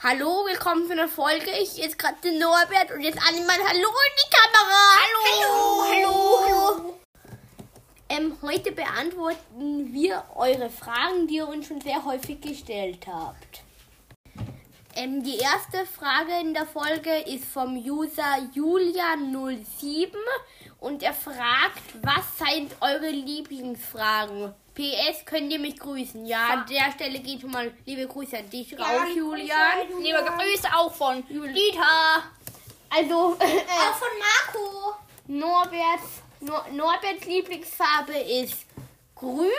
Hallo, willkommen zu einer Folge. Ich jetzt gerade den Norbert und jetzt Animal. Hallo in die Kamera. Hallo, hallo, hallo. Ähm, heute beantworten wir eure Fragen, die ihr uns schon sehr häufig gestellt habt. Ähm, die erste Frage in der Folge ist vom User Julia07 und er fragt, was sind eure Lieblingsfragen? PS, könnt ihr mich grüßen? Ja, an der Stelle geht schon mal liebe Grüße an dich raus, Julian. Grüße, Liebe Grüße auch von Dieter. Also, Auch von Marco. Norberts, Nor Norberts Lieblingsfarbe ist grün,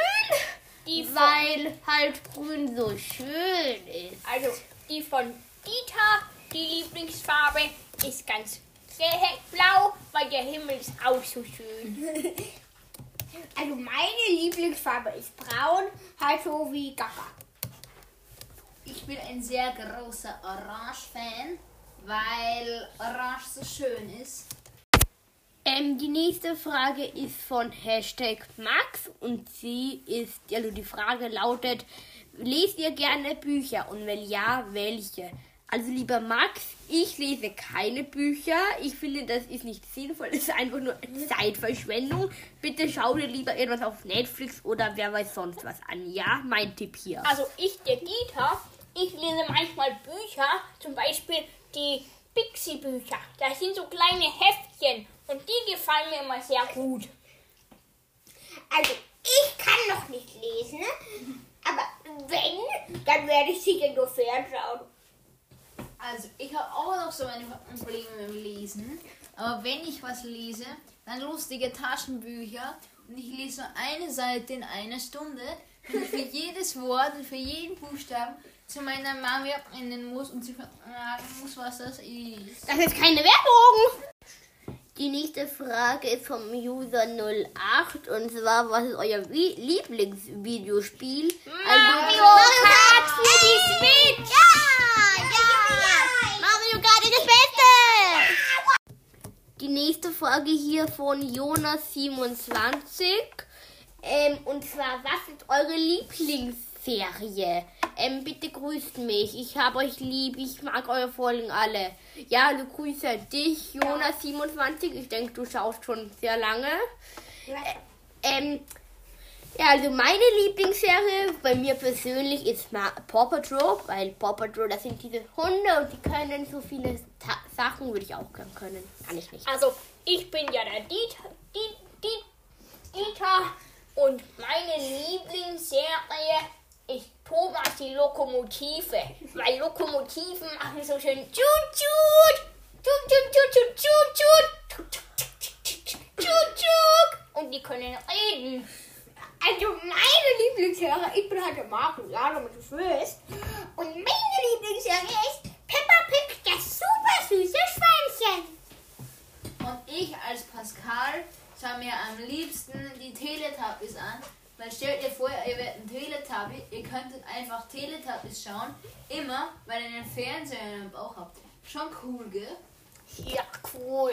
Die von, weil halt grün so schön ist. also die von Dieter, die Lieblingsfarbe, ist ganz blau, weil der Himmel ist auch so schön. Also meine Lieblingsfarbe ist braun, halt so wie Gaga. Ich bin ein sehr großer Orange-Fan, weil Orange so schön ist. Ähm, die nächste Frage ist von Hashtag Max und sie ist, also die Frage lautet, lest ihr gerne Bücher und wenn ja, welche? Also lieber Max, ich lese keine Bücher. Ich finde, das ist nicht sinnvoll. Das ist einfach nur Zeitverschwendung. Bitte schau dir lieber irgendwas auf Netflix oder wer weiß sonst was an. Ja, mein Tipp hier. Also ich, der Dieter, ich lese manchmal Bücher, zum Beispiel die Pixie-Bücher. Das sind so kleine Heftchen und die gefallen mir immer sehr gut. Also ich kann noch nicht lesen, aber wenn, dann werde ich sicher nur fernschauen. Also ich habe auch noch so meine Probleme mit dem Lesen. Aber wenn ich was lese, dann lustige Taschenbücher und ich lese nur eine Seite in einer Stunde und für jedes Wort und für jeden Buchstaben zu meiner Mama rennen muss und sie fragen muss, was das ist. Das ist keine Werbung. Die nächste Frage ist vom User 08 und zwar, was ist euer Lieblingsvideospiel? Mario Also, Kart für die Switch! Ja, Mario Kart ist das Beste! Die nächste Frage hier von Jonas27 ähm, und zwar, was ist eure Lieblingsserie? Ähm, bitte grüßt mich. Ich habe euch lieb. Ich mag eure Folgen alle. Ja, also Grüße an dich, Jonas27. Ich denke, du schaust schon sehr lange. Ähm, ja, also meine Lieblingsserie bei mir persönlich ist Paw Patrol, weil Paw Patrol, das sind diese Hunde und die können so viele Ta Sachen, würde ich auch können. Kann ich nicht. Also ich bin ja der Dieter, Die- Die- Dieter und meine Lieblingsserie ist Thomas die Lokomotive. Weil Lokomotiven machen so schön tschut, tschut tschut tschut tschut tschut, tschut tschut tschut tschut und die können reden. Also meine Lieblingsserie, ich bin halt der Marco, ja, damit du es wisst. Und meine Lieblingsserie ist Peppa Pig, das super süße Schweinchen. Und ich als Pascal schaue mir am liebsten die Teletubbies an. Weil stellt ihr vor, ihr werdet ein Teletubby, ihr könntet einfach Teletubbies schauen, immer, weil ihr einen Fernseher in eurem Bauch habt. Schon cool, gell? Ja, cool.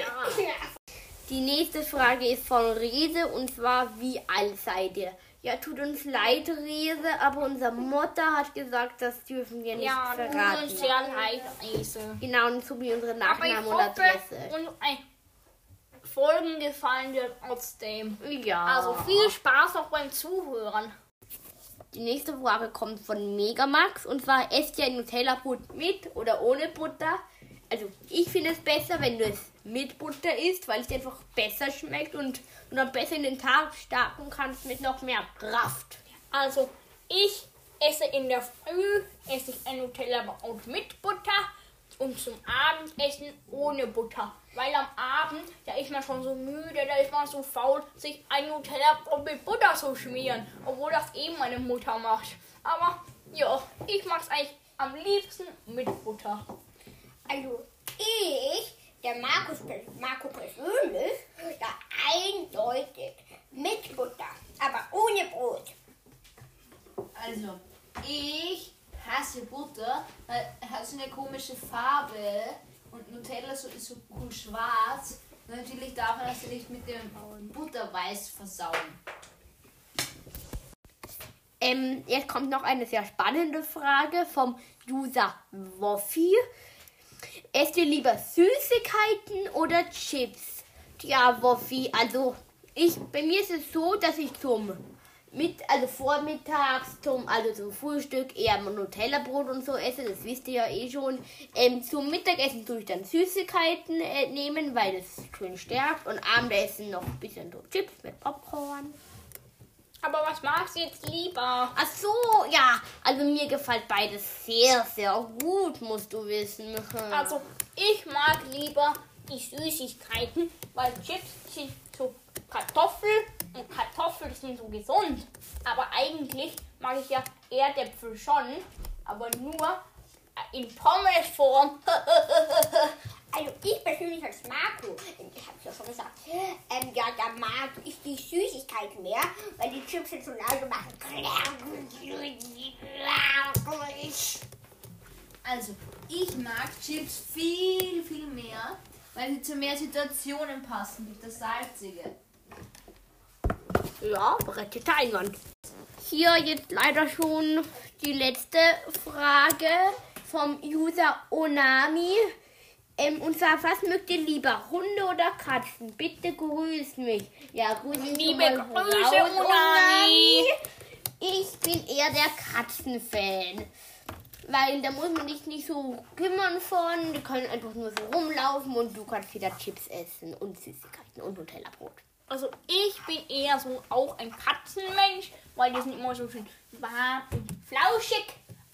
Die nächste Frage ist von Rese und zwar, wie alt seid ihr? Ja, tut uns leid, Rese, aber unser Mutter hat gesagt, das dürfen wir nicht Ja, verraten. sehr leid, Riese. Genau, und so wie unsere Nachnamen und Adresse. und ein Folgen gefallen dir trotzdem. Ja. Also viel Spaß auch beim Zuhören. Die nächste Frage kommt von Megamax und zwar, esst ihr ein Nutella-Brot mit oder ohne Butter? Also, ich finde es besser, wenn du es mit Butter isst, weil es einfach besser schmeckt und du dann besser in den Tag starten kannst mit noch mehr Kraft. Also ich esse in der Früh esse ich ein Nutella-Brot mit Butter und zum Abendessen ohne Butter. Weil am Abend, da ist man schon so müde, da ist man so faul, sich ein Nutella-Brot mit Butter zu schmieren. Obwohl das eben meine Mutter macht. Aber ja, ich mag es eigentlich am liebsten mit Butter. Also ich, der Markus, Marco persönlich, ja eindeutig mit Butter, aber ohne Brot. Also, ich hasse Butter, weil es hat so eine komische Farbe und Nutella so, ist so cool schwarz. Und natürlich darf man das nicht mit dem Butterweiß versauen. Ähm, jetzt kommt noch eine sehr spannende Frage vom User Woffi. Esst ihr lieber Süßigkeiten oder Chips? Ja, Woffi, also ich, bei mir ist es so, dass ich zum mit, also vormittags zum, also zum Frühstück eher Nutella-Brot und so esse, das wisst ihr ja eh schon. Ähm, zum Mittagessen tue ich dann Süßigkeiten äh, nehmen, weil es schön stärkt und Abendessen noch ein bisschen so Chips mit Popcorn. Aber was magst du jetzt lieber? Ach so, ja, also mir gefällt beides sehr, sehr gut, musst du wissen. Also, ich mag lieber die Süßigkeiten, weil Chips sind so Kartoffel und Kartoffeln sind so gesund. Aber eigentlich mag ich ja Erdäpfel schon, aber nur in Pommesform. Also ich persönlich als Marco, ich hab's ja schon gesagt, ähm, ja, da mag ich die Süßigkeiten mehr, weil die Chips sind so laut und machen. Also, ich mag Chips viel, viel mehr, weil sie zu mehr Situationen passen, wie das Salzige. Ja, bereiteter Einwand. Hier jetzt leider schon die letzte Frage vom User Onami. Ähm, und zwar, was mögt ihr lieber, Hunde oder Katzen? Bitte grüßt mich. Ja, grüß mich Liebe Grüße, raus, Onami. Ich bin eher der Katzenfan. Weil da muss man dich nicht so kümmern von. Die können einfach nur so rumlaufen und du kannst wieder Chips essen und Süßigkeiten und Nutella-Brot. Also ich bin eher so auch ein Katzenmensch, weil die sind immer so schön warm und flauschig.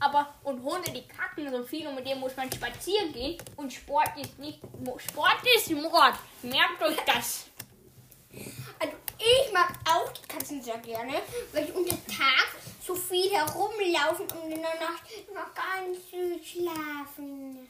Aber und Hunde, die kacken so viel und mit denen muss man spazieren gehen. Und Sport ist nicht Sport ist Mord. Merkt euch das. Also ich mag auch die Katzen sehr gerne, weil die unter Tag so viel herumlaufen und in der Nacht immer ganz süß schlafen.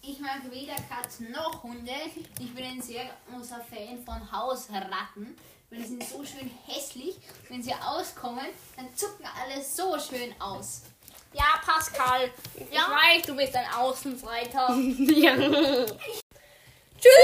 Ich mag weder Katzen noch Hunde. Ich bin ein sehr großer Fan von Hausratten, weil die sind so schön hässlich. Wenn sie auskommen, dann zucken alle so schön aus. Ja, Pascal. Ich weiß, du bist ein Außenseiter. Ja. Tschüss.